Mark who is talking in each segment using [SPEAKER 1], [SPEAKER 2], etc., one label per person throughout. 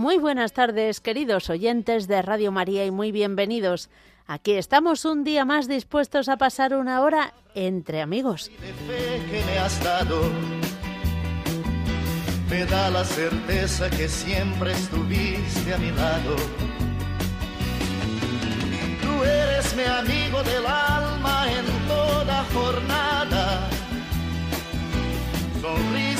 [SPEAKER 1] Muy buenas tardes, queridos oyentes de Radio María y muy bienvenidos. Aquí estamos un día más dispuestos a pasar una hora entre amigos.
[SPEAKER 2] me da la certeza que siempre estuviste a mi lado. Tú eres mi amigo del alma en toda jornada. Sonrisa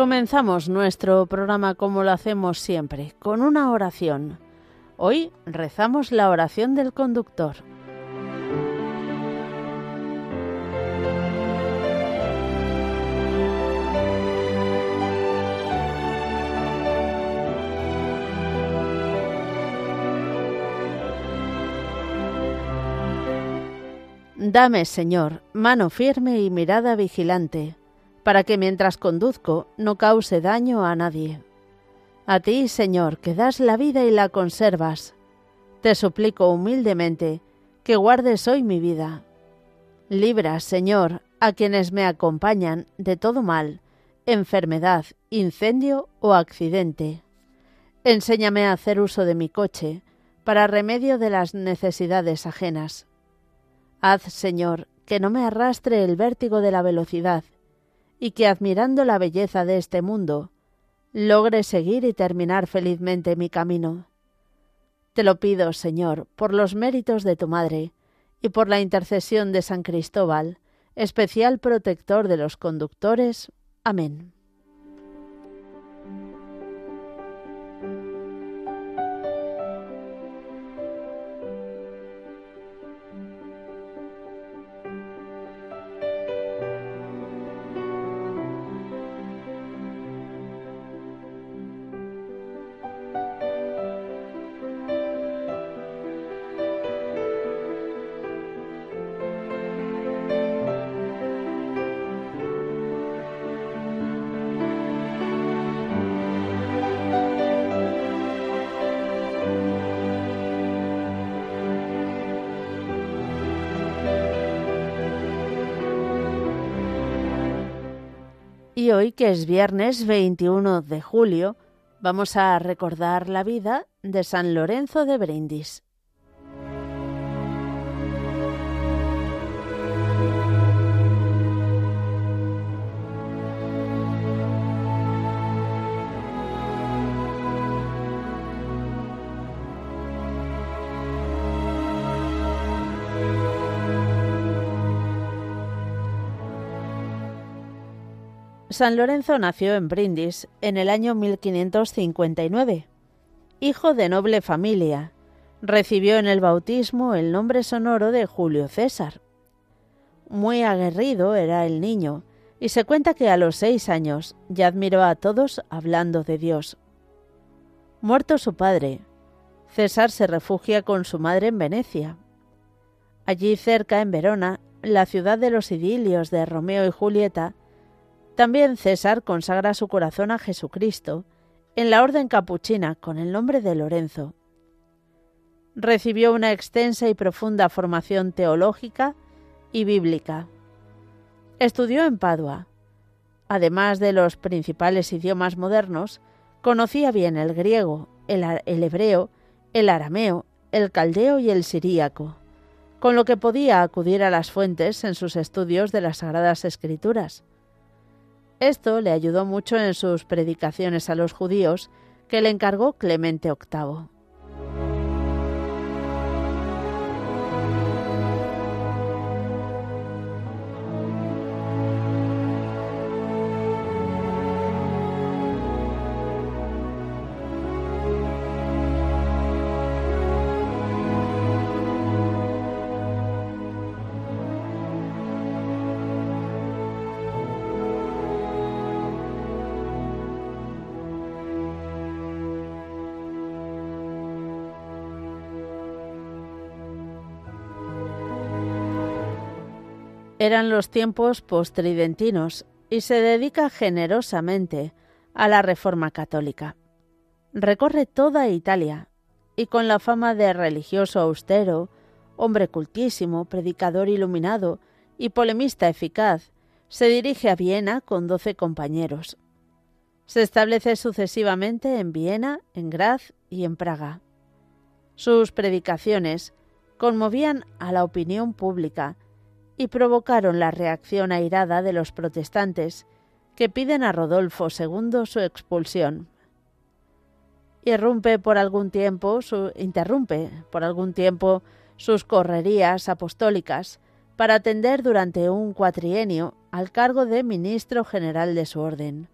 [SPEAKER 1] Comenzamos nuestro programa como lo hacemos siempre, con una oración. Hoy rezamos la oración del conductor. Dame, Señor, mano firme y mirada vigilante para que mientras conduzco no cause daño a nadie. A ti, Señor, que das la vida y la conservas, te suplico humildemente que guardes hoy mi vida. Libra, Señor, a quienes me acompañan de todo mal, enfermedad, incendio o accidente. Enséñame a hacer uso de mi coche para remedio de las necesidades ajenas. Haz, Señor, que no me arrastre el vértigo de la velocidad y que admirando la belleza de este mundo, logre seguir y terminar felizmente mi camino. Te lo pido, Señor, por los méritos de tu Madre y por la intercesión de San Cristóbal, especial protector de los conductores. Amén. Y hoy, que es viernes 21 de julio, vamos a recordar la vida de San Lorenzo de Brindis. San Lorenzo nació en Brindis en el año 1559. Hijo de noble familia, recibió en el bautismo el nombre sonoro de Julio César. Muy aguerrido era el niño, y se cuenta que a los seis años ya admiró a todos hablando de Dios. Muerto su padre, César se refugia con su madre en Venecia. Allí cerca, en Verona, la ciudad de los idilios de Romeo y Julieta, también César consagra su corazón a Jesucristo en la orden capuchina con el nombre de Lorenzo. Recibió una extensa y profunda formación teológica y bíblica. Estudió en Padua. Además de los principales idiomas modernos, conocía bien el griego, el, hebreo, el arameo, el caldeo y el siríaco, con lo que podía acudir a las fuentes en sus estudios de las Sagradas Escrituras. Esto le ayudó mucho en sus predicaciones a los judíos, que le encargó Clemente VIII. Eran los tiempos postridentinos y se dedica generosamente a la Reforma Católica. Recorre toda Italia y con la fama de religioso austero, hombre cultísimo, predicador iluminado y polemista eficaz, se dirige a Viena con doce compañeros. Se establece sucesivamente en Viena, en Graz y en Praga. Sus predicaciones conmovían a la opinión pública y provocaron la reacción airada de los protestantes, que piden a Rodolfo II su expulsión. Irrumpe por algún tiempo interrumpe por algún tiempo sus correrías apostólicas para atender durante un cuatrienio al cargo de ministro general de su orden.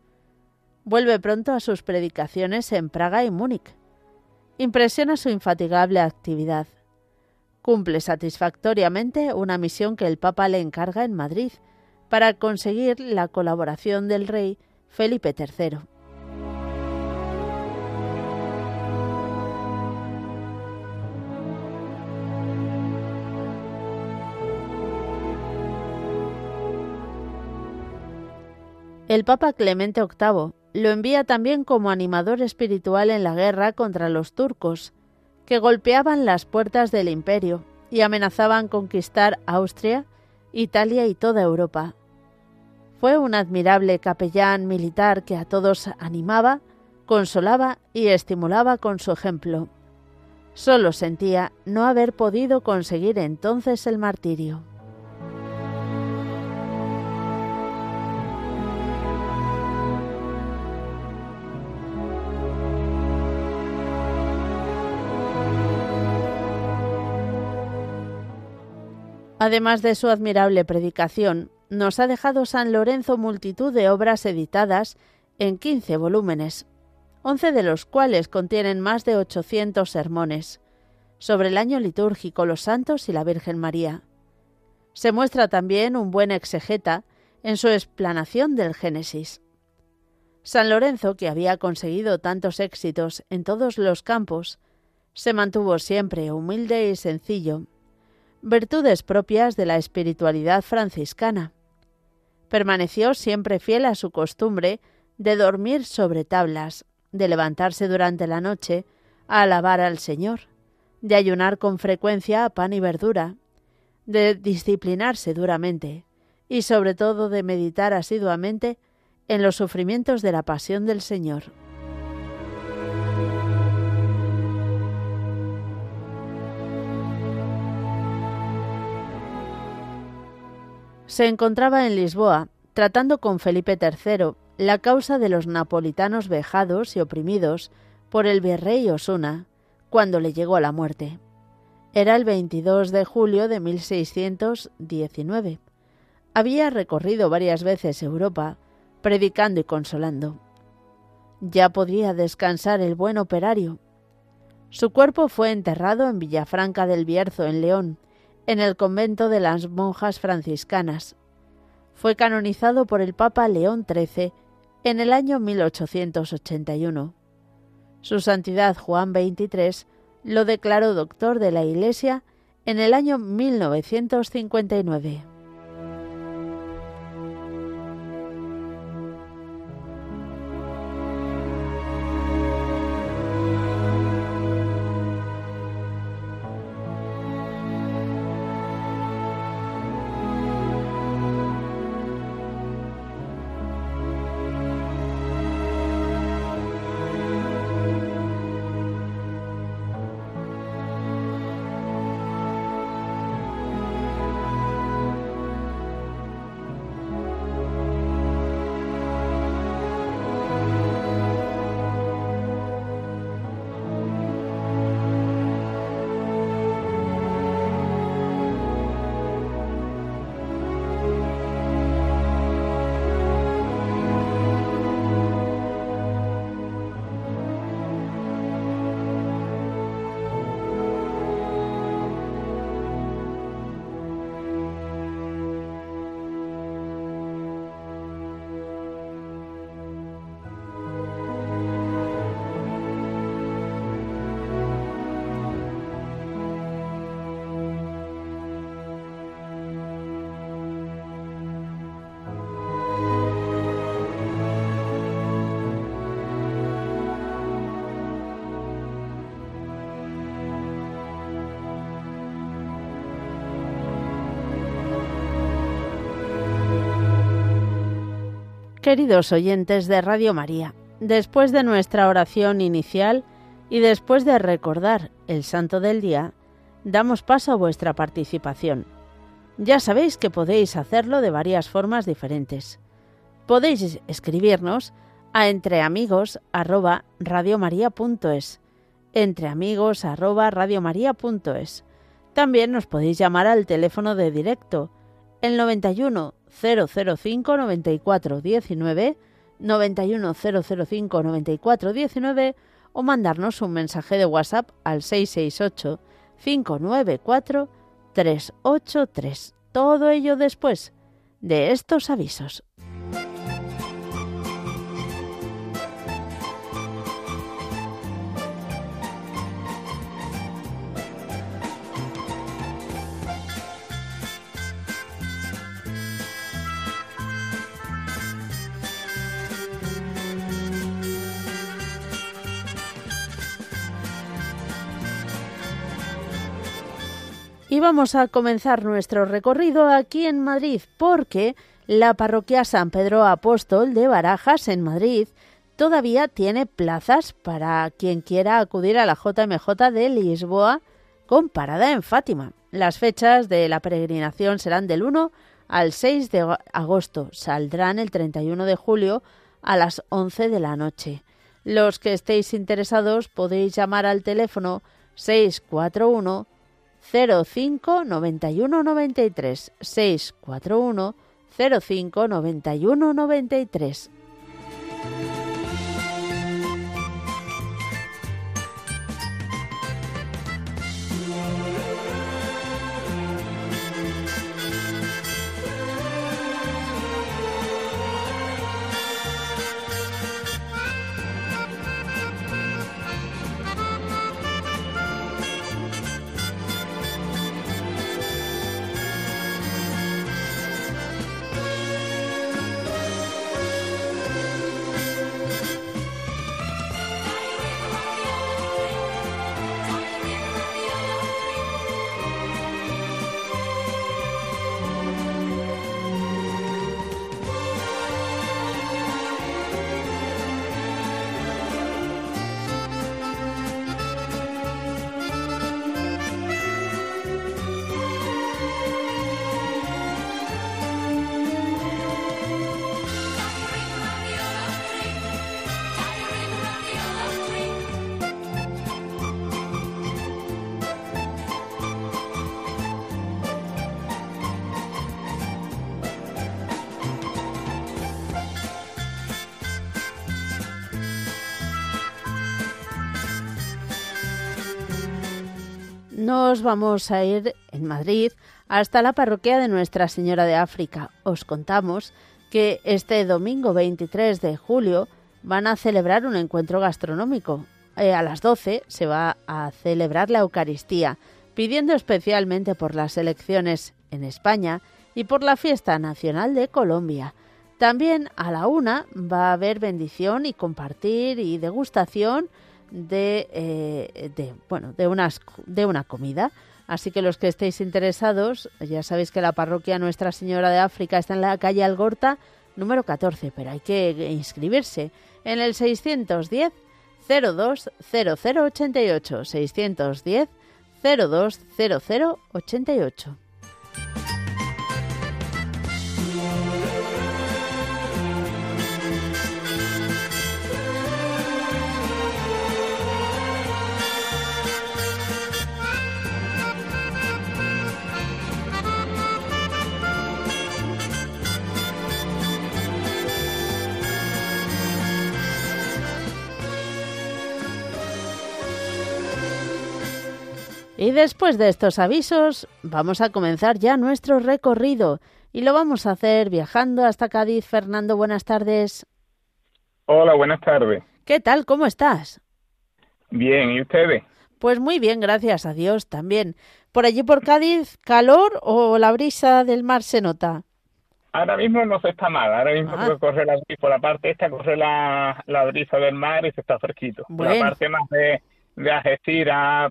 [SPEAKER 1] Vuelve pronto a sus predicaciones en Praga y Múnich. Impresiona su infatigable actividad cumple satisfactoriamente una misión que el Papa le encarga en Madrid para conseguir la colaboración del rey Felipe III. El Papa Clemente VIII lo envía también como animador espiritual en la guerra contra los turcos, que golpeaban las puertas del imperio y amenazaban conquistar Austria, Italia y toda Europa. Fue un admirable capellán militar que a todos animaba, consolaba y estimulaba con su ejemplo. Solo sentía no haber podido conseguir entonces el martirio. Además de su admirable predicación, nos ha dejado San Lorenzo multitud de obras editadas en quince volúmenes, once de los cuales contienen más de ochocientos sermones sobre el año litúrgico, los santos y la Virgen María. Se muestra también un buen exegeta en su explanación del Génesis. San Lorenzo, que había conseguido tantos éxitos en todos los campos, se mantuvo siempre humilde y sencillo, virtudes propias de la espiritualidad franciscana. Permaneció siempre fiel a su costumbre de dormir sobre tablas, de levantarse durante la noche a alabar al Señor, de ayunar con frecuencia a pan y verdura, de disciplinarse duramente y sobre todo de meditar asiduamente en los sufrimientos de la pasión del Señor. se encontraba en Lisboa, tratando con Felipe III la causa de los napolitanos vejados y oprimidos por el virrey Osuna, cuando le llegó la muerte. Era el 22 de julio de 1619. Había recorrido varias veces Europa, predicando y consolando. Ya podía descansar el buen operario. Su cuerpo fue enterrado en Villafranca del Bierzo, en León, en el convento de las monjas franciscanas. Fue canonizado por el Papa León XIII en el año 1881. Su Santidad Juan XXIII lo declaró doctor de la Iglesia en el año 1959. Queridos oyentes de Radio María, después de nuestra oración inicial y después de recordar el santo del día, damos paso a vuestra participación. Ya sabéis que podéis hacerlo de varias formas diferentes. Podéis escribirnos a entreamigos@radiomaria.es, entreamigos@radiomaria.es. También nos podéis llamar al teléfono de directo el 91 005 94 19 91 005 94 19 o mandarnos un mensaje de WhatsApp al 668 594 383. Todo ello después de estos avisos. vamos a comenzar nuestro recorrido aquí en Madrid porque la parroquia San Pedro Apóstol de Barajas en Madrid todavía tiene plazas para quien quiera acudir a la JMJ de Lisboa con parada en Fátima. Las fechas de la peregrinación serán del 1 al 6 de agosto. Saldrán el 31 de julio a las 11 de la noche. Los que estéis interesados podéis llamar al teléfono 641 05 91 93 641 05 91 93. Nos vamos a ir en Madrid hasta la parroquia de Nuestra Señora de África. Os contamos que este domingo 23 de julio van a celebrar un encuentro gastronómico. Eh, a las 12 se va a celebrar la Eucaristía, pidiendo especialmente por las elecciones en España y por la fiesta nacional de Colombia. También a la una va a haber bendición y compartir y degustación eh, de, bueno, de, unas, de una comida. Así que los que estéis interesados, ya sabéis que la parroquia Nuestra Señora de África está en la calle Algorta, número 14, pero hay que inscribirse en el 610 020088 610 020088. Y después de estos avisos, vamos a comenzar ya nuestro recorrido y lo vamos a hacer viajando hasta Cádiz. Fernando, buenas tardes.
[SPEAKER 3] Hola, buenas tardes.
[SPEAKER 1] ¿Qué tal? ¿Cómo estás?
[SPEAKER 3] Bien, ¿y ustedes?
[SPEAKER 1] Pues muy bien, gracias a Dios también. ¿Por allí por Cádiz, calor o la brisa del mar se nota?
[SPEAKER 3] Ahora mismo no se está mal, ahora mismo ah. por la parte esta corre la, brisa del mar y se está fresquito. la parte más de de a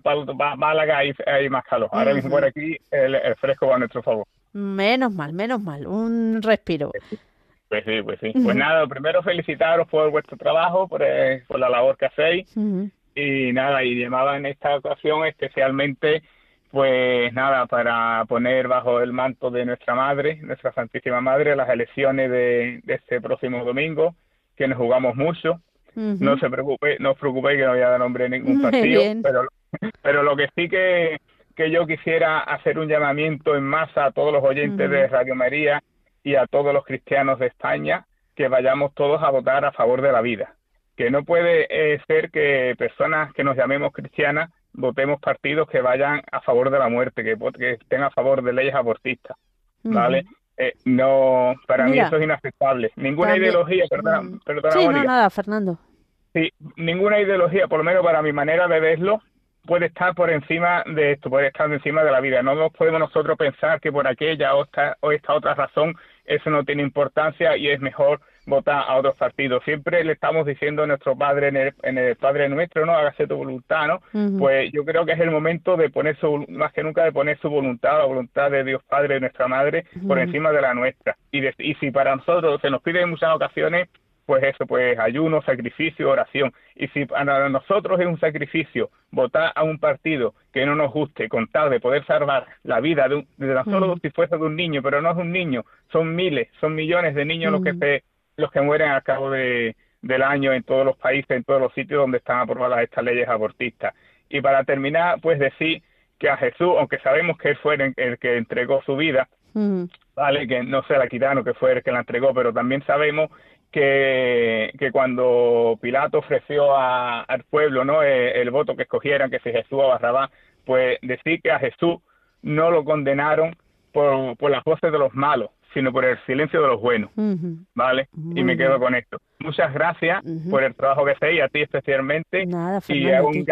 [SPEAKER 3] Málaga y, eh, más calor. Ahora mismo por aquí el, fresco va a nuestro favor.
[SPEAKER 1] Menos mal, menos mal, un respiro.
[SPEAKER 3] Pues sí, pues sí. Pues, pues nada, primero felicitaros por vuestro trabajo, por, eh, la labor que hacéis. Y nada, y llamaba en esta ocasión especialmente, pues nada, para poner bajo el manto de nuestra madre, nuestra Santísima Madre, las elecciones de, de este próximo domingo, que nos jugamos mucho no se preocupe, no os preocupéis que no voy a dar nombre a ningún partido, pero, pero lo que sí que, que yo quisiera hacer un llamamiento en masa a todos los oyentes de Radio María y a todos los cristianos de España que vayamos todos a votar a favor de la vida. Que no puede eh, ser que personas que nos llamemos cristianas votemos partidos que vayan a favor de la muerte, que, que estén a favor de leyes abortistas, ¿vale? Eh, no, para mí eso es inaceptable. Ninguna ideología, perdón, mm. perdón
[SPEAKER 1] nada, Fernando.
[SPEAKER 3] Sí, ninguna ideología, por lo menos para mi manera de verlo, puede estar por encima de esto, puede estar por encima de la vida. No nos podemos nosotros pensar que por aquella o esta, o esta otra razón eso no tiene importancia y es mejor votar a otros partidos. Siempre le estamos diciendo a nuestro Padre, en el, Padre nuestro, ¿no? Hágase tu voluntad, ¿no? Pues yo creo que es el momento de poner su, más que nunca, de poner su voluntad, la voluntad de Dios Padre, y nuestra Madre, por encima de la nuestra. Y, y si para nosotros se nos pide en muchas ocasiones, pues eso, pues ayuno, sacrificio, oración. Y si para nosotros es un sacrificio votar a un partido que no nos guste, con tal de poder salvar la vida de, un, de tan solo si fuese de un niño, pero no es un niño, son miles, son millones de niños los que se los que mueren al cabo de, del año en todos los países, en todos los sitios donde están aprobadas estas leyes abortistas. Y para terminar, pues decir que a Jesús, aunque sabemos que él fue el que entregó su vida, vale, que no sea la quitaron, que fue el que la entregó, pero también sabemos que, que cuando Pilato ofreció al pueblo no eh, el, voto que escogieran, que si Jesús o Barrabás, pues decir que a Jesús no lo condenaron por, por las voces de los malos, sino por el silencio de los buenos. ¿Vale? y me quedo con esto. Muchas gracias por el trabajo que hacéis, a ti especialmente. y, hago un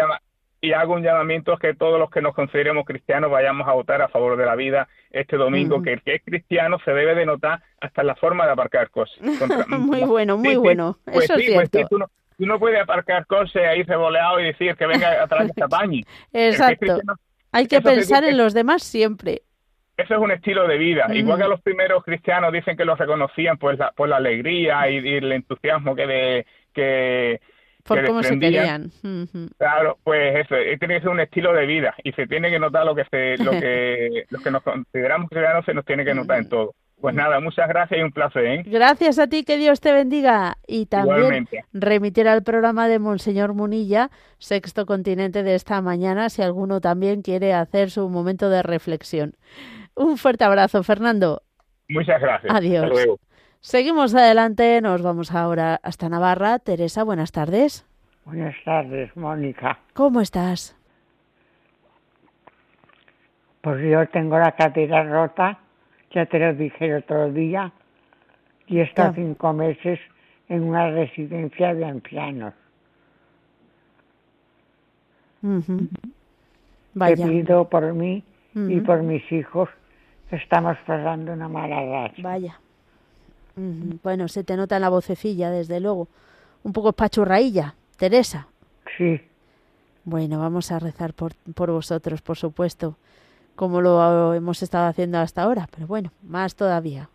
[SPEAKER 3] y hago un llamamiento a que todos los que nos consideremos cristianos vayamos a votar a favor de la vida este domingo, que el que es cristiano se debe de notar hasta la forma de aparcar cosas.
[SPEAKER 1] muy bueno, muy bueno. Pues eso sí, es Pues tú no,
[SPEAKER 3] no puedes aparcar cosas ahí revoleado y decir que venga atrás de
[SPEAKER 1] Exacto. Hay que pensar en los demás siempre.
[SPEAKER 3] Eso es un estilo de vida. Igual que mm. los primeros cristianos dicen que los reconocían por la, por la alegría y, el entusiasmo que, de, que,
[SPEAKER 1] por cómo se querían.
[SPEAKER 3] Claro, pues eso, eh, tiene que ser un estilo de vida y se tiene que notar lo que se, lo que, que nos consideramos cristianos se nos tiene que notar en todo. Pues mm. nada, muchas gracias y un placer. ¿eh?
[SPEAKER 1] Gracias a ti, que Dios te bendiga. Y también remitir al programa de Monseñor Munilla, Sexto Continente de esta mañana, si alguno también quiere hacer su momento de reflexión. Un fuerte abrazo, Fernando.
[SPEAKER 3] Muchas gracias.
[SPEAKER 1] Adiós. Seguimos adelante, nos vamos ahora hasta Navarra. Teresa, buenas tardes.
[SPEAKER 4] Buenas tardes, Mónica.
[SPEAKER 1] ¿Cómo estás?
[SPEAKER 4] Pues yo tengo la cadera rota, ya te lo dije el otro día, y he estado cinco meses en una residencia de ancianos. Te por mí y por mis hijos estamos pasando una mala racha.
[SPEAKER 1] Vaya. Bueno, se te nota en la vocecilla, desde luego. Un poco espachurrailla, Teresa.
[SPEAKER 4] Sí.
[SPEAKER 1] Bueno, vamos a rezar por, por vosotros, por supuesto, como lo hemos estado haciendo hasta ahora, pero bueno, más todavía.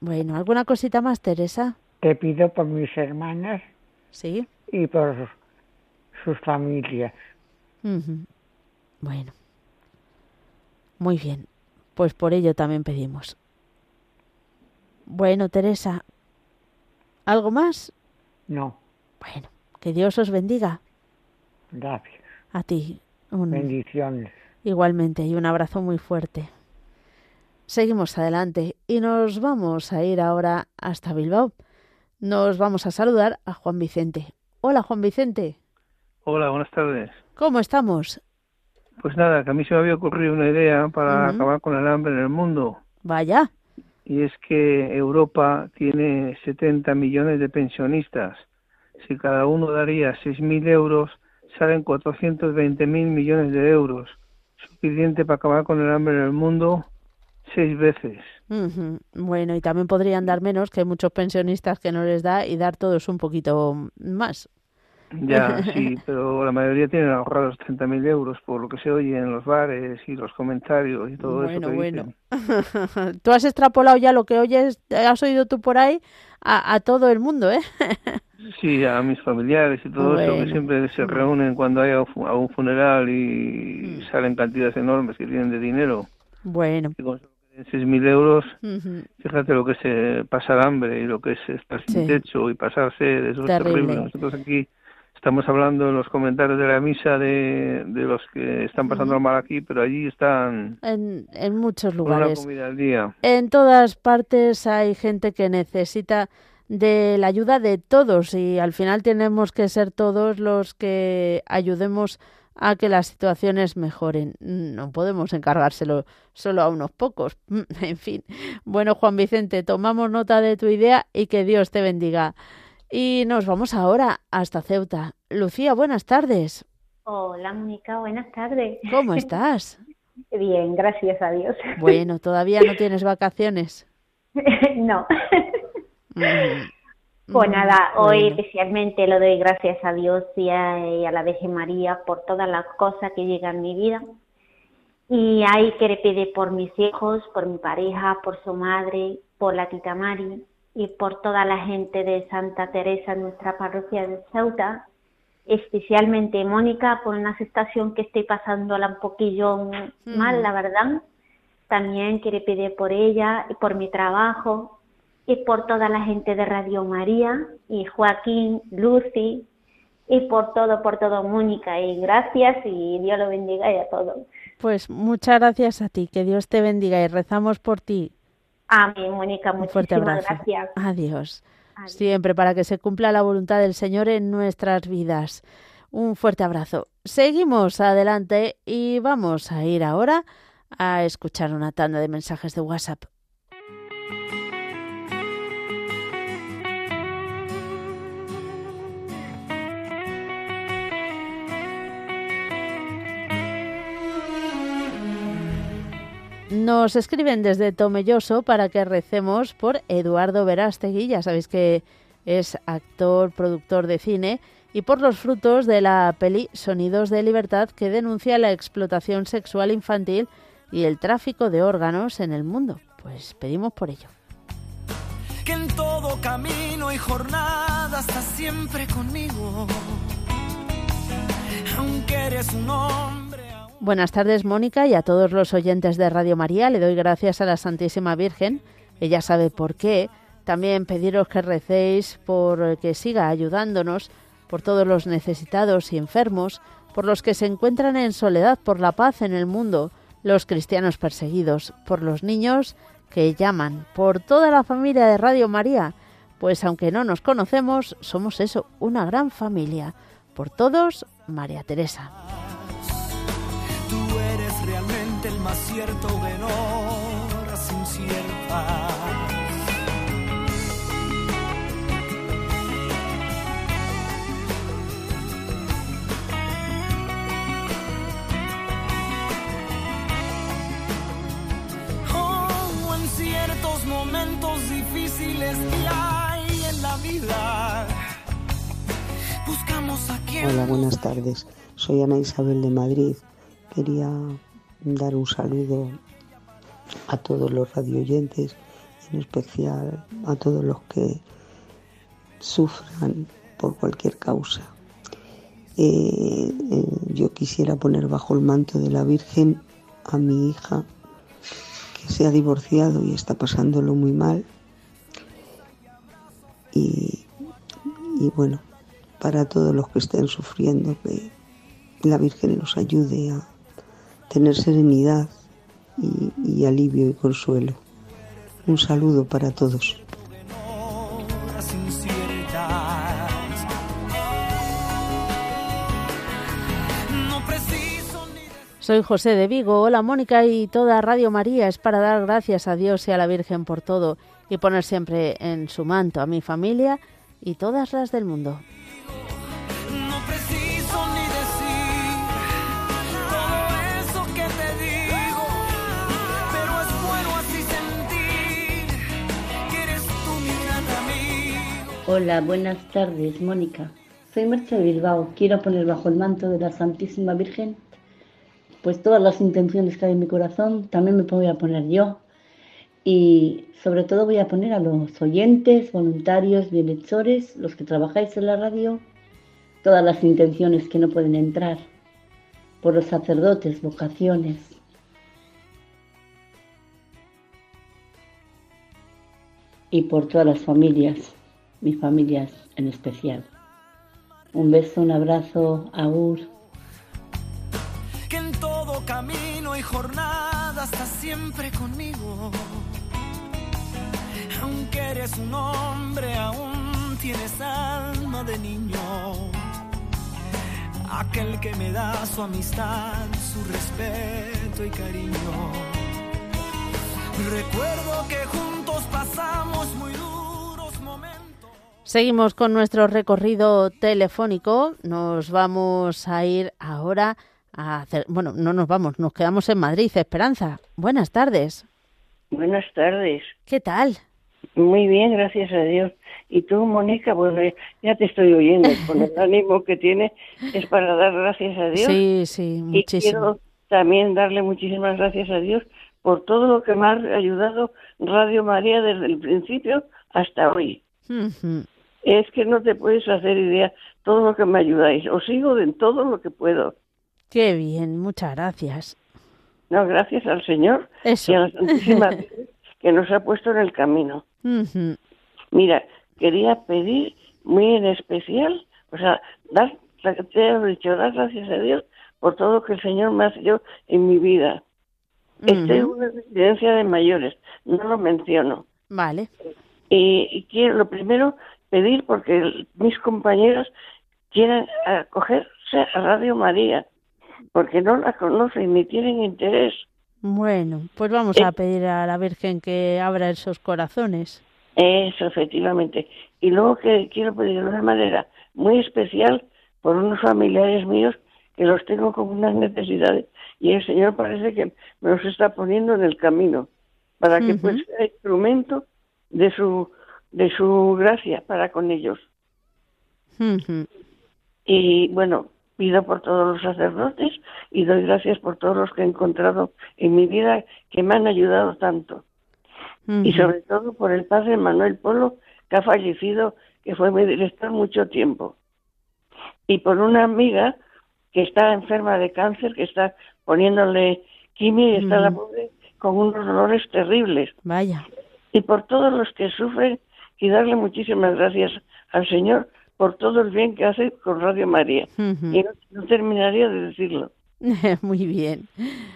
[SPEAKER 1] Bueno, ¿alguna cosita más, Teresa?
[SPEAKER 4] Te pido por mis hermanas.
[SPEAKER 1] Sí.
[SPEAKER 4] Y por sus familias.
[SPEAKER 1] Bueno, muy bien, pues por ello también pedimos. Bueno, Teresa, ¿algo más?
[SPEAKER 4] No.
[SPEAKER 1] Bueno, que Dios os bendiga.
[SPEAKER 4] Gracias. A
[SPEAKER 1] ti.
[SPEAKER 4] Bendiciones.
[SPEAKER 1] Igualmente, y un abrazo muy fuerte. Seguimos adelante y nos vamos a ir ahora hasta Bilbao. Nos vamos a saludar a Juan Vicente. Hola, Juan Vicente.
[SPEAKER 5] Hola, buenas tardes.
[SPEAKER 1] ¿Cómo estamos?
[SPEAKER 5] Pues nada, que a mí se me había ocurrido una idea para acabar con el hambre en el mundo.
[SPEAKER 1] Vaya.
[SPEAKER 5] Y es que Europa tiene 70 millones de pensionistas. Si cada uno daría 6.000 euros, salen 420.000 millones de euros. Suficiente para acabar con el hambre en el mundo seis veces.
[SPEAKER 1] Bueno, y también podrían dar menos, que muchos pensionistas que no les da, y dar todos un poquito más.
[SPEAKER 5] Ya, sí, pero la mayoría tienen ahorrados 30.000 euros por lo que se oye en los bares y los comentarios y todo eso. bueno, bueno.
[SPEAKER 1] tú has extrapolado ya lo que oyes, has oído tú por ahí a, todo el mundo, ¿eh?
[SPEAKER 5] sí, a mis familiares y todo eso, que siempre se mm. reúnen cuando hay a un funeral y mm. salen cantidades enormes que tienen de dinero.
[SPEAKER 1] Bueno. Con
[SPEAKER 5] 6.000 euros, fíjate lo que es eh, pasar hambre y lo que es estar sin techo y pasarse, de eso terrible. terrible. Nosotros aquí estamos hablando en los comentarios de la misa de, los que están pasando mal aquí, pero allí están
[SPEAKER 1] en, en muchos lugares.
[SPEAKER 5] día.
[SPEAKER 1] En todas partes hay gente que necesita de la ayuda de todos y al final tenemos que ser todos los que ayudemos a que las situaciones mejoren. No podemos encargárselo solo a unos pocos. En fin. Bueno, Juan Vicente, tomamos nota de tu idea y que Dios te bendiga. Y nos vamos ahora hasta Ceuta. Lucía, buenas tardes.
[SPEAKER 6] Hola, Mónica, buenas tardes.
[SPEAKER 1] ¿Cómo estás?
[SPEAKER 6] Bien, gracias a Dios.
[SPEAKER 1] Bueno, todavía no tienes vacaciones.
[SPEAKER 6] no. Mm. Pues mm, nada, hoy especialmente lo doy gracias a Dios y a, la Virgen María por todas las cosas que llegan a mi vida. Y que le pedir por mis hijos, por mi pareja, por su madre, por la tita Mari, y por toda la gente de Santa Teresa, nuestra parroquia de Ceuta, especialmente Mónica, por una situación que estoy pasándola un poquillo mal, mm. la verdad. También quiere pedir por ella y por mi trabajo y por toda la gente de Radio María y Joaquín, Lucy y por todo, por todo, Mónica. Y gracias y Dios lo bendiga y a todos.
[SPEAKER 1] Pues muchas gracias a ti, que Dios te bendiga y rezamos por ti.
[SPEAKER 6] Amén, Mónica. Muchísimas gracias.
[SPEAKER 1] Adiós. Siempre para que se cumpla la voluntad del Señor en nuestras vidas. Un fuerte abrazo. Seguimos adelante y vamos a ir ahora a escuchar una tanda de mensajes de WhatsApp. Nos escriben desde Tomelloso para que recemos por Eduardo Verástegui, ya sabéis que es actor, productor de cine, y por los frutos de la peli Sonidos de Libertad que denuncia la explotación sexual infantil y el tráfico de órganos en el mundo. Pues pedimos por ello. Que en todo camino y jornada siempre conmigo, aunque eres un hombre. Buenas tardes, Mónica, y a todos los oyentes de Radio María. Le doy gracias a la Santísima Virgen. Ella sabe por qué. También pediros que recéis por eh, que siga ayudándonos, por todos los necesitados y enfermos, por los que se encuentran en soledad, por la paz en el mundo, los cristianos perseguidos, por los niños que llaman, por toda la familia de Radio María, pues aunque no nos conocemos, somos eso, una gran familia. Por todos, María Teresa más cierto de horas inciertas.
[SPEAKER 7] momentos difíciles que hay en la vida. Buscamos a Hola, buenas tardes. Soy Ana Isabel de Madrid. Quería dar un saludo a todos los radioyentes, en especial a todos los que sufran por cualquier causa. Eh, eh, yo quisiera poner bajo el manto de la Virgen a mi hija que se ha divorciado y está pasándolo muy mal. Y, y bueno, para todos los que estén sufriendo, que la Virgen los ayude a, tener serenidad y, alivio y consuelo. Un saludo para todos.
[SPEAKER 1] Soy José de Vigo, hola Mónica y toda Radio María es para dar gracias a Dios y a la Virgen por todo y poner siempre en su manto a mi familia y todas las del mundo.
[SPEAKER 8] Hola, buenas tardes, Mónica. Soy de Bilbao. Quiero poner bajo el manto de la Santísima Virgen, pues todas las intenciones que hay en mi corazón también me voy a poner yo. Y sobre todo voy a poner a los oyentes, voluntarios, bienhechores, los que trabajáis en la radio, todas las intenciones que no pueden entrar, por los sacerdotes, vocaciones, y por todas las familias mi familia en especial. Un beso, un abrazo, Aur, Que en todo camino y jornada estás siempre conmigo. Aunque eres un hombre, aún tienes alma de niño.
[SPEAKER 1] Aquel que me da su amistad, su respeto y cariño. Recuerdo que juntos pasamos muy duro. Seguimos con nuestro recorrido telefónico. Nos vamos a ir ahora a hacer. Bueno, no nos vamos, nos quedamos en Madrid. Esperanza, buenas tardes.
[SPEAKER 9] Buenas tardes.
[SPEAKER 1] ¿Qué tal?
[SPEAKER 9] Muy bien, gracias a Dios. Y tú, Mónica, bueno, pues, eh, ya te estoy oyendo. Con el ánimo que tienes es para dar gracias a Dios.
[SPEAKER 1] Sí, sí,
[SPEAKER 9] muchísimo. Y quiero también darle muchísimas gracias a Dios por todo lo que me ha ayudado Radio María desde el principio hasta hoy es que no te puedes hacer idea todo lo que me ayudáis. Os sigo en todo lo que puedo.
[SPEAKER 1] Qué bien, muchas gracias.
[SPEAKER 9] No, gracias al Señor y a la Santísima que nos ha puesto en el camino. Mira, quería pedir muy en especial, o sea, dar, te he dicho, dar gracias a Dios por todo lo que el Señor me ha hecho en mi vida. Uh en una residencia de mayores, no lo menciono.
[SPEAKER 1] Vale.
[SPEAKER 9] y quiero, lo primero pedir porque mis compañeros quieren eh, acogerse a Radio María, porque no la conocen ni tienen interés.
[SPEAKER 1] Bueno, pues vamos a eh. pedir a la Virgen que abra esos corazones.
[SPEAKER 9] Eso, efectivamente. Y luego que quiero pedir de una manera muy especial por unos familiares míos que los tengo con unas necesidades y el Señor parece que me los está poniendo en el camino para que pueda ser instrumento de su de su gracia para con ellos. Y bueno, pido por todos los sacerdotes y doy gracias por todos los que he encontrado en mi vida que me han ayudado tanto. Y sobre todo por el padre Manuel Polo, que ha fallecido, que fue mi director mucho tiempo. Y por una amiga que está enferma de cáncer, que está poniéndole quimio y está la pobre con unos dolores terribles.
[SPEAKER 1] Vaya.
[SPEAKER 9] Y por todos los que sufren y darle muchísimas gracias al Señor por todo el bien que hace con Radio María. Y no, terminaría de decirlo.
[SPEAKER 1] Muy bien.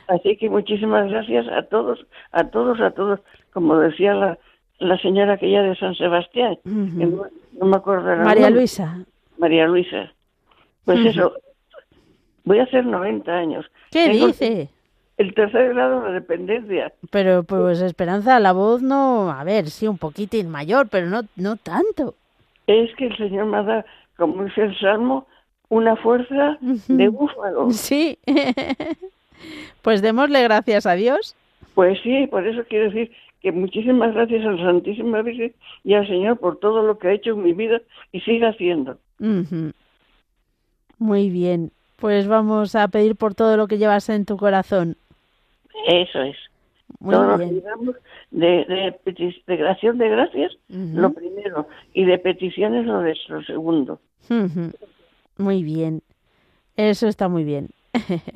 [SPEAKER 9] Así que muchísimas gracias a todos, a todos, a todos. Como decía la, la señora aquella de San Sebastián, no, me acuerdo.
[SPEAKER 1] María Luisa.
[SPEAKER 9] María Luisa. Pues eso, voy a hacer 90 años.
[SPEAKER 1] ¿Qué dice?
[SPEAKER 9] el tercer grado de dependencia.
[SPEAKER 1] Pero pues Esperanza, la voz no, a ver, sí, un poquitín mayor, pero no, no tanto.
[SPEAKER 9] Es que el Señor me da, como dice el Salmo, una fuerza de búfalo.
[SPEAKER 1] Sí. pues démosle gracias a Dios.
[SPEAKER 9] Pues sí, por eso quiero decir que muchísimas gracias al Santísimo Virgen y al Señor por todo lo que ha hecho en mi vida y sigue haciendo.
[SPEAKER 1] Muy bien. Pues vamos a pedir por todo lo que llevas en tu corazón.
[SPEAKER 9] Eso es. Muy bien. de, de, de gracias, lo primero, y de peticiones lo, de, segundo.
[SPEAKER 1] Muy bien. Eso está muy bien.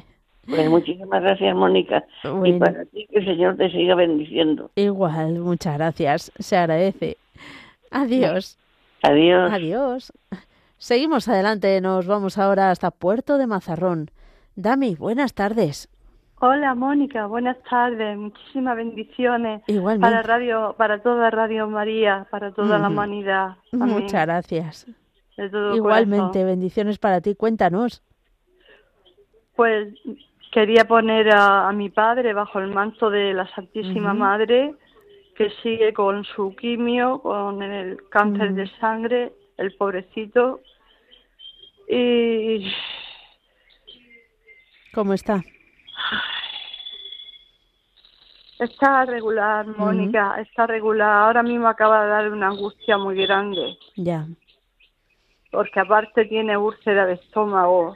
[SPEAKER 9] Pues muchísimas gracias, Mónica. Y para ti, que el Señor te siga bendiciendo.
[SPEAKER 1] Igual, muchas gracias. Se agradece. Adiós.
[SPEAKER 9] Adiós.
[SPEAKER 1] Adiós. Seguimos adelante, nos vamos ahora hasta Puerto de Mazarrón. Dami, buenas tardes.
[SPEAKER 10] Hola Mónica, buenas tardes, muchísimas bendiciones para radio, para toda Radio María, para toda la humanidad.
[SPEAKER 1] Muchas gracias. Igualmente, bendiciones para ti. Cuéntanos.
[SPEAKER 10] Pues quería poner a, mi padre bajo el manto de la Santísima Madre, que sigue con su quimio, con el cáncer de sangre el pobrecito. Y...
[SPEAKER 1] ¿Cómo está?
[SPEAKER 10] Está regular, Mónica, está regular. Ahora mismo acaba de dar una angustia muy grande.
[SPEAKER 1] Ya.
[SPEAKER 10] Porque aparte tiene úlcera de estómago,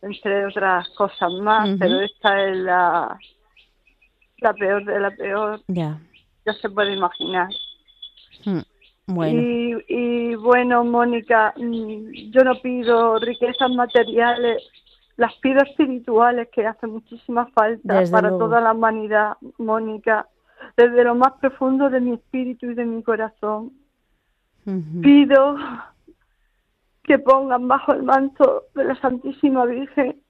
[SPEAKER 10] entre otras cosas más, pero esta es la, la peor de la peor. Ya. Ya se puede imaginar. Y, bueno, Mónica, mm, yo no pido riquezas materiales, las pido espirituales que hacen muchísima falta para toda la humanidad, Mónica, desde lo más profundo de mi espíritu y de mi corazón. Pido que pongan bajo el manto de la Santísima Virgen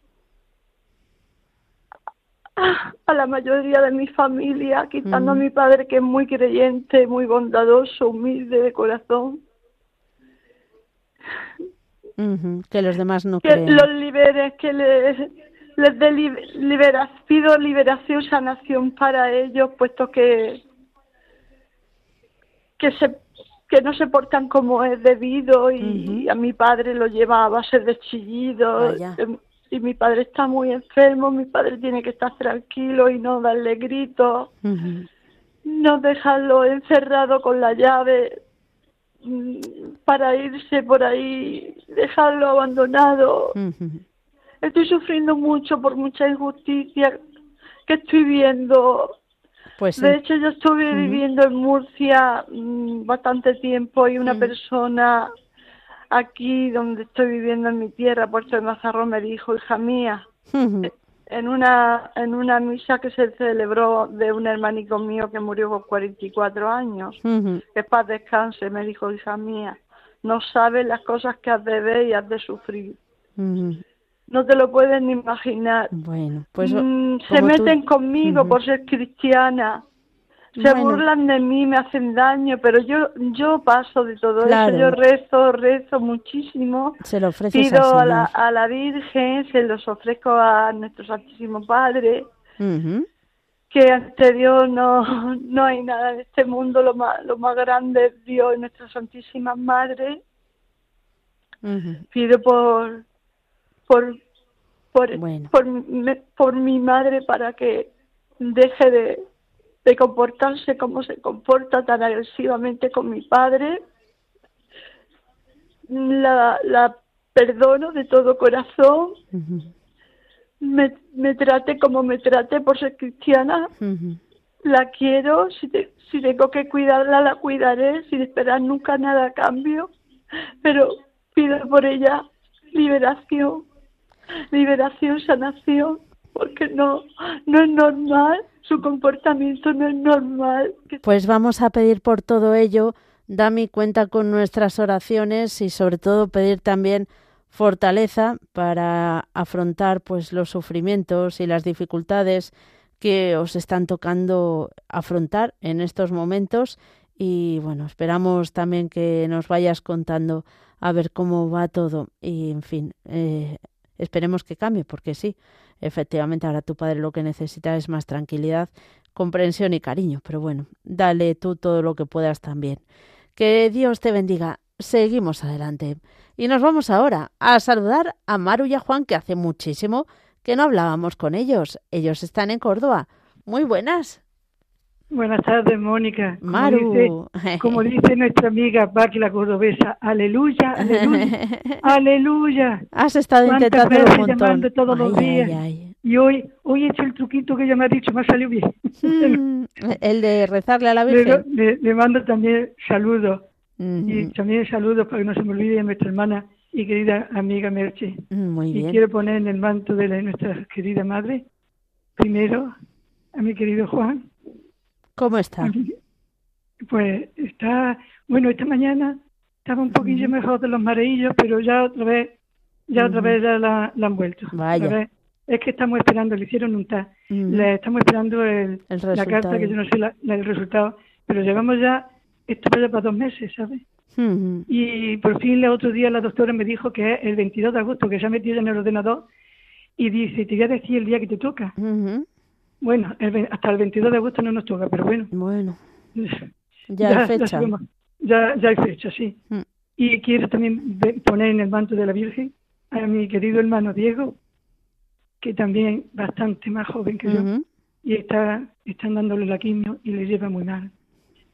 [SPEAKER 10] a la mayoría de mi familia, quitando a mm. mi padre que es muy creyente, muy bondadoso, humilde de corazón.
[SPEAKER 1] Que los demás no
[SPEAKER 10] que
[SPEAKER 1] los
[SPEAKER 10] libere, que les, dé libera, pido liberación, sanación para ellos, puesto que que se que no se portan como es debido y, a mi padre lo lleva a base de chillidos, si mi padre está muy enfermo, mi padre tiene que estar tranquilo y no darle gritos, no dejarlo encerrado con la llave mm, para irse por ahí, dejarlo abandonado. Estoy sufriendo mucho por mucha injusticia que estoy viendo. Pues, de hecho, yo estuve viviendo en Murcia mm, bastante tiempo y una persona aquí donde estoy viviendo en mi tierra, Puerto de Mazarrón, me dijo, hija mía, en una, en una misa que se celebró de un hermanico mío que murió con 44 años, cuatro años, que paz descanse, me dijo, hija mía, no sabes las cosas que has de ver y has de sufrir. No te lo puedes ni imaginar.
[SPEAKER 1] Bueno, pues. Mm,
[SPEAKER 10] se meten conmigo por ser cristiana se burlan de mí, me hacen daño, pero yo yo paso de todo eso. Yo rezo, rezo muchísimo.
[SPEAKER 1] Se lo Pido
[SPEAKER 10] a la, a la, Virgen, se los ofrezco a nuestro Santísimo Padre. Que ante Dios no, no hay nada en este mundo. Lo más, lo más grande es Dios y nuestra Santísima Madre. Pido por. por por, por mi madre para que deje de, de comportarse como se comporta tan agresivamente con mi padre. La, perdono de todo corazón. me, trate como me trate por ser cristiana. La quiero. Si, tengo que cuidarla, la cuidaré sin esperar nunca nada a cambio. Pero pido por ella liberación, liberación, sanación, porque no, no es normal su comportamiento no es normal.
[SPEAKER 1] Pues vamos a pedir por todo ello. Dami cuenta con nuestras oraciones y sobre todo pedir también fortaleza para afrontar pues los sufrimientos y las dificultades que os están tocando afrontar en estos momentos y bueno, esperamos también que nos vayas contando a ver cómo va todo y en fin, eh, esperemos que cambie porque sí, Efectivamente, ahora tu padre lo que necesita es más tranquilidad, comprensión y cariño, pero bueno, dale tú todo lo que puedas también. Que Dios te bendiga. Seguimos adelante. Y nos vamos ahora a saludar a Maru y a Juan, que hace muchísimo que no hablábamos con ellos. Ellos están en Córdoba. Muy buenas.
[SPEAKER 11] Buenas tardes, Mónica.
[SPEAKER 1] Como Dice,
[SPEAKER 11] como dice nuestra amiga Paqui, cordobesa, aleluya, aleluya,
[SPEAKER 1] Has estado intentando un montón. todos
[SPEAKER 11] los días. Y hoy, hoy he hecho el truquito que ella me ha dicho, me ha salido bien.
[SPEAKER 1] Mm, el de rezarle a la Virgen.
[SPEAKER 11] Le, mando también saludos. Y también saludos para que no se me olvide de nuestra hermana y querida amiga Merche.
[SPEAKER 1] Mm, muy bien.
[SPEAKER 11] Y quiero poner en el manto de nuestra querida madre, primero, a mi querido Juan,
[SPEAKER 1] ¿Cómo está? Pues,
[SPEAKER 11] pues está, bueno, esta mañana estaba un poquillo mejor de los mareillos, pero ya otra vez, ya otra vez la, han vuelto.
[SPEAKER 1] Vaya.
[SPEAKER 11] es que estamos esperando, le hicieron un test. le estamos esperando la carta, que yo no sé el resultado, pero llevamos ya, esto ya para dos meses, ¿sabes? Y por fin el otro día la doctora me dijo que es el 22 de agosto, que se ha metido en el ordenador y dice, te voy a decir el día que te toca. Bueno, hasta el 22 de agosto no nos toca, pero bueno.
[SPEAKER 1] Bueno. Ya, hay fecha. Ya,
[SPEAKER 11] ya, hay fecha, sí. Mm. Y quiero también poner en el manto de la Virgen a mi querido hermano Diego, que también bastante más joven que yo, y está, están dándole la quimio y le lleva muy mal.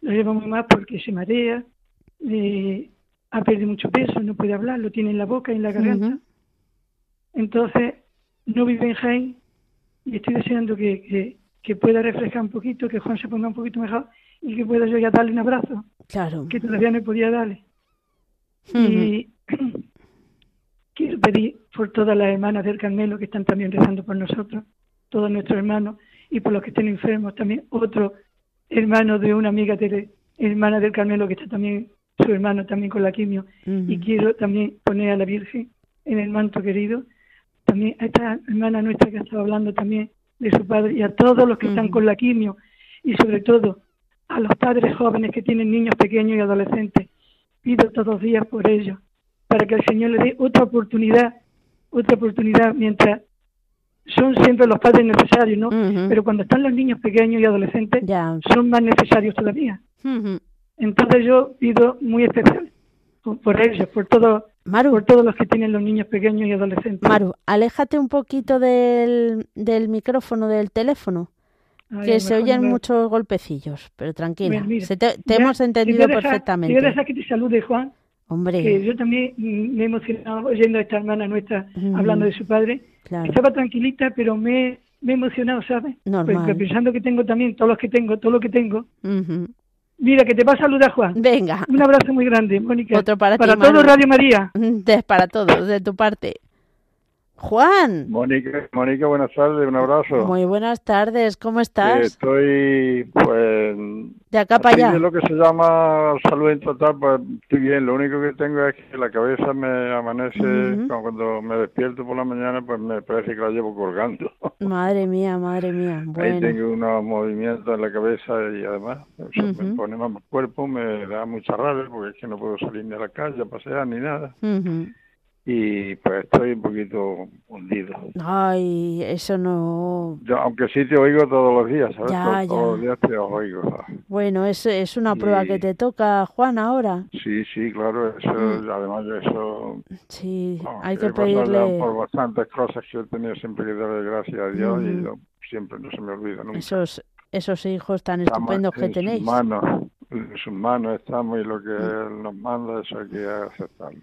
[SPEAKER 11] Lo lleva muy mal porque se marea, ha perdido mucho peso, no puede hablar, lo tiene en la boca, y en la garganta. Entonces, no vive en Jaén, y estoy deseando que, pueda refrescar un poquito, que Juan se ponga un poquito mejor y que pueda yo ya darle un abrazo. Que todavía no podía darle. Y quiero pedir por todas las hermanas del Carmelo que están también rezando por nosotros, todos nuestros hermanos, y por los que estén enfermos, también otro hermano de una amiga de, hermana del Carmelo que está también, su hermano también con la quimio. Y quiero también poner a la Virgen en el manto querido a esta hermana nuestra que ha estado hablando también de su padre y a todos los que están con la quimio y sobre todo a los padres jóvenes que tienen niños pequeños y adolescentes. Pido todos los días por ellos, para que el Señor les dé otra oportunidad, otra oportunidad mientras son siempre los padres necesarios, ¿no? Pero cuando están los niños pequeños y adolescentes, son más necesarios todavía. Entonces yo pido muy especial por, ellos, por todo, por todos los que tienen los niños pequeños y adolescentes.
[SPEAKER 1] Maru, aléjate un poquito del, micrófono del teléfono, que se oyen muchos golpecillos, pero tranquila, pues te, hemos entendido perfectamente.
[SPEAKER 11] que te salude, Juan. Hombre. yo también me he emocionado oyendo a esta hermana nuestra mm. hablando de su padre. Estaba tranquilita, pero me, he emocionado, ¿sabes?
[SPEAKER 1] Porque pues,
[SPEAKER 11] pensando que tengo también, todos los que tengo, todo lo que tengo, Mira, que te va a saludar Juan.
[SPEAKER 1] Venga.
[SPEAKER 11] Un abrazo muy grande, Mónica. Otro para, para
[SPEAKER 1] todos,
[SPEAKER 11] Radio María.
[SPEAKER 1] Es para todos, de tu parte. Juan.
[SPEAKER 12] Mónica, buenas tardes, un abrazo.
[SPEAKER 1] Muy buenas tardes, ¿cómo estás?
[SPEAKER 12] Eh, estoy, pues...
[SPEAKER 1] De acá para allá.
[SPEAKER 12] es lo que se llama salud en total, pues estoy bien. Lo único que tengo es que la cabeza me amanece, cuando me despierto por la mañana, pues me parece que la llevo colgando.
[SPEAKER 1] Madre mía, madre mía.
[SPEAKER 12] Bueno. Ahí tengo unos movimientos en la cabeza y además uh me pone más cuerpo, me da mucha rabia porque es que no puedo salir ni a la calle pasear ni nada y pues estoy un poquito hundido.
[SPEAKER 1] Ay, eso no.
[SPEAKER 12] aunque sí te oigo todos los días, ¿sabes? todos, los días te oigo.
[SPEAKER 1] Bueno, es, es una prueba que te toca, Juan, ahora.
[SPEAKER 12] Sí, sí, claro, eso, mm. además de eso.
[SPEAKER 1] Sí, hay que pedirle.
[SPEAKER 12] Por bastantes cosas que he tenido siempre que darle gracias a Dios y yo mm. siempre no se me olvida
[SPEAKER 1] Esos, esos hijos tan estupendos que tenéis.
[SPEAKER 12] Manos, en sus manos estamos y lo que mm. Él nos manda, eso hay que aceptarlo.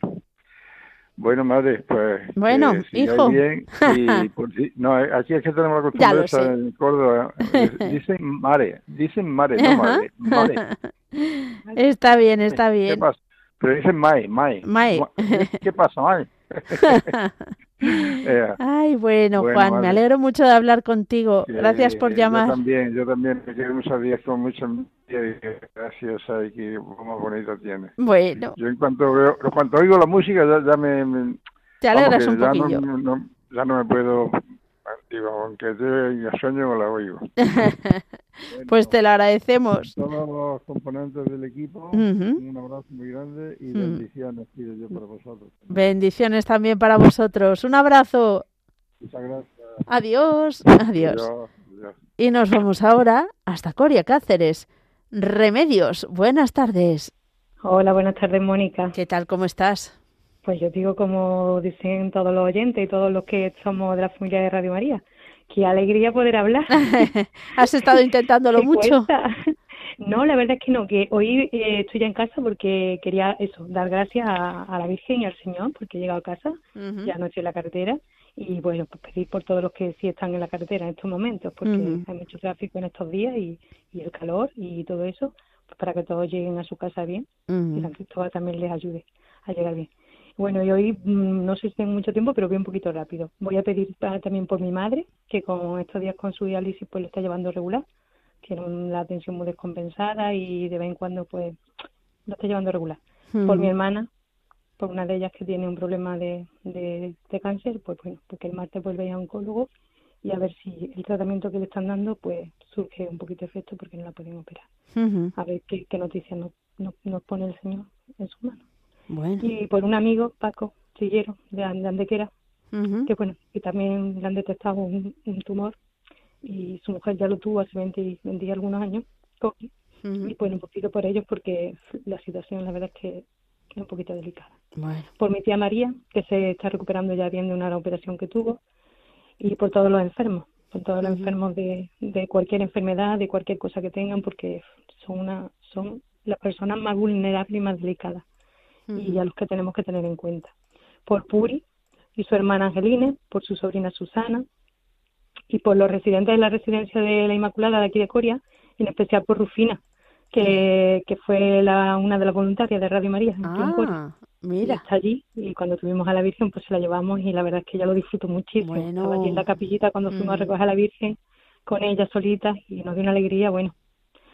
[SPEAKER 12] Bueno, madre, pues.
[SPEAKER 1] Bueno, hijo.
[SPEAKER 12] no, eh, aquí es que tenemos la costumbre estar en Córdoba. Eh, dicen mare, dicen mare, no madre, mare.
[SPEAKER 1] Está bien, está bien. ¿Qué pasa?
[SPEAKER 12] Pero dicen mai, mai.
[SPEAKER 1] Mai.
[SPEAKER 12] ¿Qué pasa, mai?
[SPEAKER 1] Eh, ay, bueno, Juan, me alegro mucho de hablar contigo. gracias por eh, llamar.
[SPEAKER 12] Yo también, yo también, me quiero muchos días con mucho gracias y que más bonito tiene.
[SPEAKER 1] Bueno.
[SPEAKER 12] Yo en cuanto veo, en cuanto oigo la música ya,
[SPEAKER 1] me, Te alegras un poquillo.
[SPEAKER 12] ya no me puedo aunque lleve y la oigo.
[SPEAKER 1] pues te lo agradecemos.
[SPEAKER 12] Todos los componentes del equipo, un abrazo muy grande y mm. bendiciones pido yo para vosotros.
[SPEAKER 1] Bendiciones también para vosotros. Un abrazo.
[SPEAKER 12] Muchas gracias.
[SPEAKER 1] Adiós. Adiós. Y nos vamos ahora hasta Coria Cáceres. Remedios, buenas tardes.
[SPEAKER 13] Hola, buenas tardes, Mónica.
[SPEAKER 1] ¿Qué tal? ¿Cómo estás?
[SPEAKER 13] Pues yo digo, como dicen todos los oyentes y todos los que somos de la familia de Radio María, qué alegría poder hablar.
[SPEAKER 1] Has estado intentándolo mucho.
[SPEAKER 13] No, la verdad es que no, que hoy eh, estoy ya en casa porque quería eso, dar gracias a, la Virgen y al Señor porque he llegado a casa, ya no en la carretera y bueno, pues pedir por todos los que sí están en la carretera en estos momentos porque hay mucho tráfico en estos días y, el calor y todo eso, pues para que todos lleguen a su casa bien y San Cristóbal también les ayude a llegar bien. Bueno, y hoy mm, no sé si tengo mucho tiempo, pero voy un poquito rápido. Voy a pedir también por mi madre, que con estos días con su diálisis pues lo está llevando regular. Tiene una atención muy descompensada y de vez en cuando pues lo está llevando regular. Por mi hermana, por una de ellas que tiene un problema de, cáncer, pues bueno, porque el martes vuelve a oncólogo y a ver si el tratamiento que le están dando pues surge un poquito de efecto porque no la pueden operar. A ver qué, qué noticias nos, nos, pone el Señor en sus manos. Y por un amigo, Paco Chillero, de, Andequera, que bueno, que también le han detectado un, tumor y su mujer ya lo tuvo hace 20, 20 y algunos años. Y bueno, un poquito por ellos porque la situación la verdad es que es un poquito delicada. Por mi tía María, que se está recuperando ya bien de una operación que tuvo, y por todos los enfermos, por todos los enfermos de, de, cualquier enfermedad, de cualquier cosa que tengan, porque son una son las personas más vulnerables y más delicadas y a los que tenemos que tener en cuenta. Por Puri y su hermana Angeline, por su sobrina Susana y por los residentes de la residencia de la Inmaculada de aquí de Coria, en especial por Rufina, que, fue una de las voluntarias de Radio María.
[SPEAKER 1] Ah, mira.
[SPEAKER 13] está allí y cuando tuvimos a la Virgen pues se la llevamos y la verdad es que ya lo disfruto muchísimo. Estaba allí en la capillita cuando fuimos a recoger a la Virgen con ella solita y nos dio una alegría, bueno.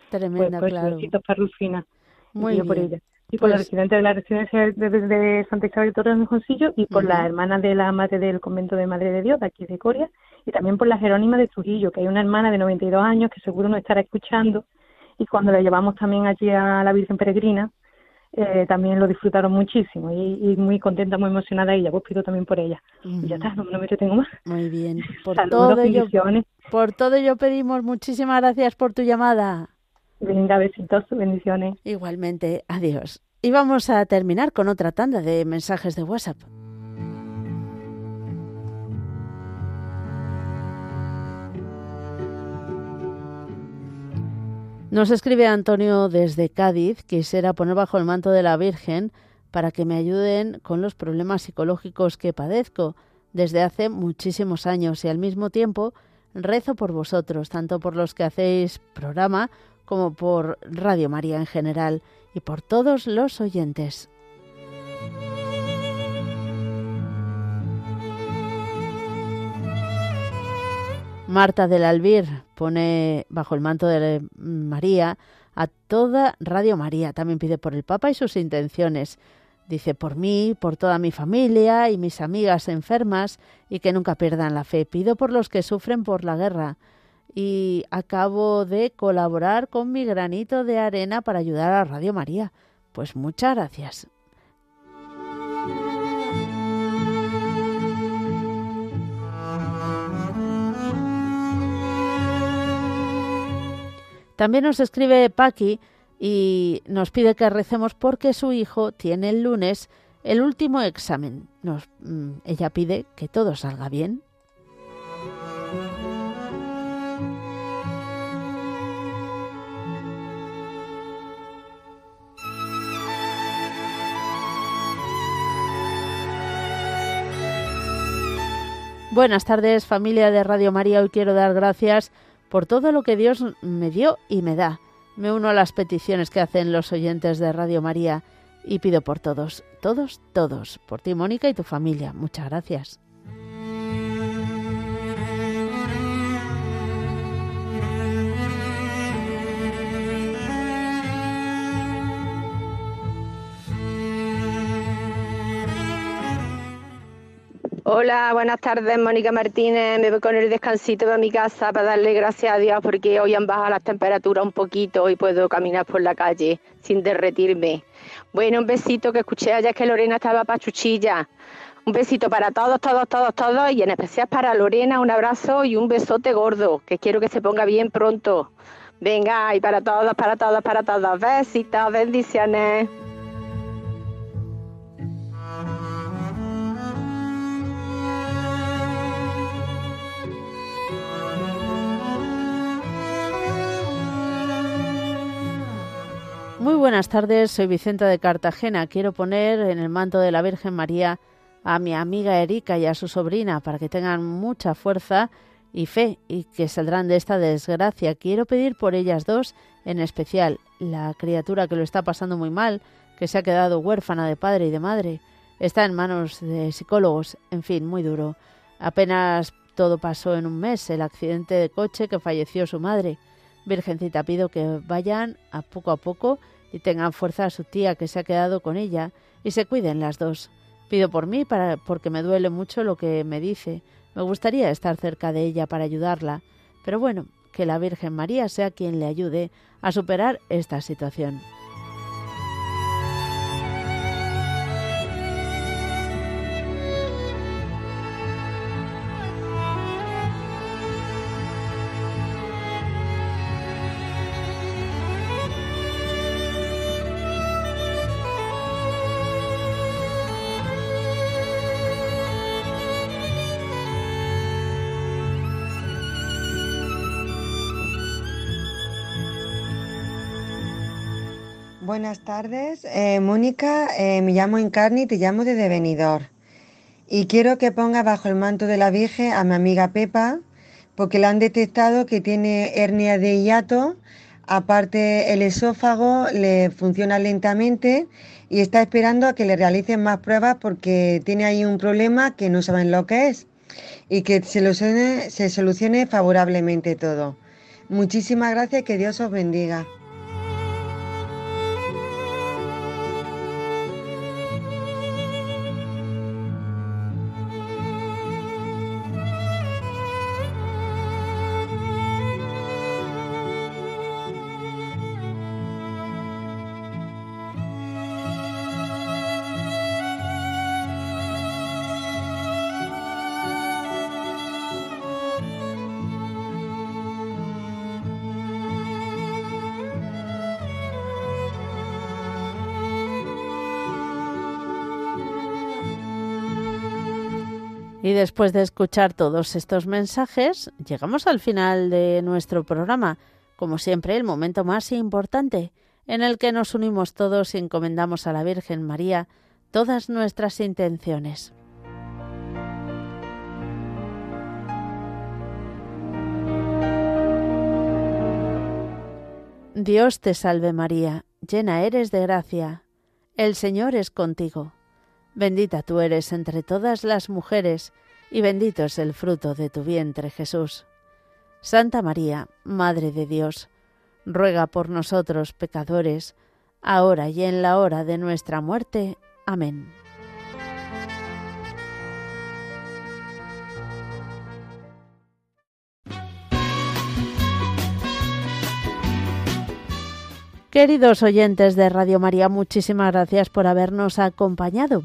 [SPEAKER 13] Pues Tremenda, pues, claro. Besitos para Rufina. Muy Por ella y por la pues residente de la residencia de, Santa Isabel Torres de Mejoncillo y por la hermana de la madre del convento de Madre de Dios de aquí de Coria y también por la Jerónima de Trujillo, que hay una hermana de 92 años que seguro no estará escuchando y cuando la llevamos también allí a la Virgen Peregrina eh, también lo disfrutaron muchísimo y, muy contenta, muy emocionada ella, vos pido también por ella. Y ya está, no, me entretengo más.
[SPEAKER 1] Muy bien, por Saludos, todo ello, por todo ello pedimos muchísimas gracias por tu llamada.
[SPEAKER 13] Venga, besitos, bendiciones.
[SPEAKER 1] Igualmente, adiós. Y vamos a terminar con otra tanda de mensajes de WhatsApp. Nos escribe Antonio desde Cádiz, quisiera poner bajo el manto de la Virgen para que me ayuden con los problemas psicológicos que padezco desde hace muchísimos años y al mismo tiempo rezo por vosotros, tanto por los que hacéis programa como por Radio María en general y por todos los oyentes. Marta del Albir pone bajo el manto de María a toda Radio María. También pide por el Papa y sus intenciones. Dice por mí, por toda mi familia y mis amigas enfermas y que nunca pierdan la fe. Pido por los que sufren por la guerra y acabo de colaborar con mi granito de arena para ayudar a Radio María. Pues muchas gracias. También nos escribe Paqui y nos pide que recemos porque su hijo tiene el lunes el último examen. Nos, mm, ella pide que todo salga bien. Buenas tardes familia de Radio María, hoy quiero dar gracias por todo lo que Dios me dio y me da. Me uno a las peticiones que hacen los oyentes de Radio María y pido por todos, todos, todos, por ti Mónica y tu familia. Muchas gracias.
[SPEAKER 14] Hola, buenas tardes, Mónica Martínez. Me voy con el descansito de mi casa para darle gracias a Dios porque hoy han bajado las temperaturas un poquito y puedo caminar por la calle sin derretirme. Bueno, un besito que escuché ayer que Lorena estaba pachuchilla. Un besito para todos, todos, todos, todos y en especial para Lorena. Un abrazo y un besote gordo que quiero que se ponga bien pronto. Venga, y para todos, para todos, para todos. Besitos, bendiciones.
[SPEAKER 15] Muy buenas tardes, soy Vicenta de Cartagena. Quiero poner en el manto de la Virgen María a mi amiga Erika y a su sobrina para que tengan mucha fuerza y fe y que saldrán de esta desgracia. Quiero pedir por ellas dos, en especial la criatura que lo está pasando muy mal, que se ha quedado huérfana de padre y de madre. Está en manos de psicólogos, en fin, muy duro. Apenas todo pasó en un mes, el accidente de coche que falleció su madre. Virgencita, pido que vayan a poco a poco y tengan fuerza a su tía que se ha quedado con ella y se cuiden las dos. Pido por mí para, porque me duele mucho lo que me dice. Me gustaría estar cerca de ella para ayudarla, pero bueno, que la Virgen María sea quien le ayude a superar esta situación.
[SPEAKER 16] Buenas tardes, eh, Mónica. Eh, me llamo Incarni y te llamo de Benidorm. Y quiero que ponga bajo el manto de la Virgen a mi amiga Pepa, porque le han detectado que tiene hernia de hiato. Aparte, el esófago le funciona lentamente y está esperando a que le realicen más pruebas porque tiene ahí un problema que no saben lo que es y que se solucione, se solucione favorablemente todo. Muchísimas gracias, que Dios os bendiga.
[SPEAKER 1] Y después de escuchar todos estos mensajes, llegamos al final de nuestro programa, como siempre el momento más importante, en el que nos unimos todos y encomendamos a la Virgen María todas nuestras intenciones. Dios te salve María, llena eres de gracia, el Señor es contigo. Bendita tú eres entre todas las mujeres, y bendito es el fruto de tu vientre, Jesús. Santa María, Madre de Dios, ruega por nosotros pecadores, ahora y en la hora de nuestra muerte. Amén. Queridos oyentes de Radio María, muchísimas gracias por habernos acompañado.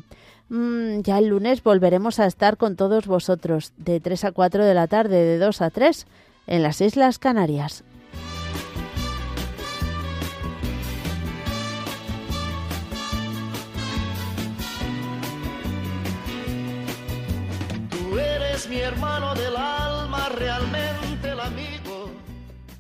[SPEAKER 1] Mm, ya el lunes volveremos a estar con todos vosotros de 3 a 4 de la tarde, de 2 a 3 en las Islas Canarias. Tú eres mi hermano del alma real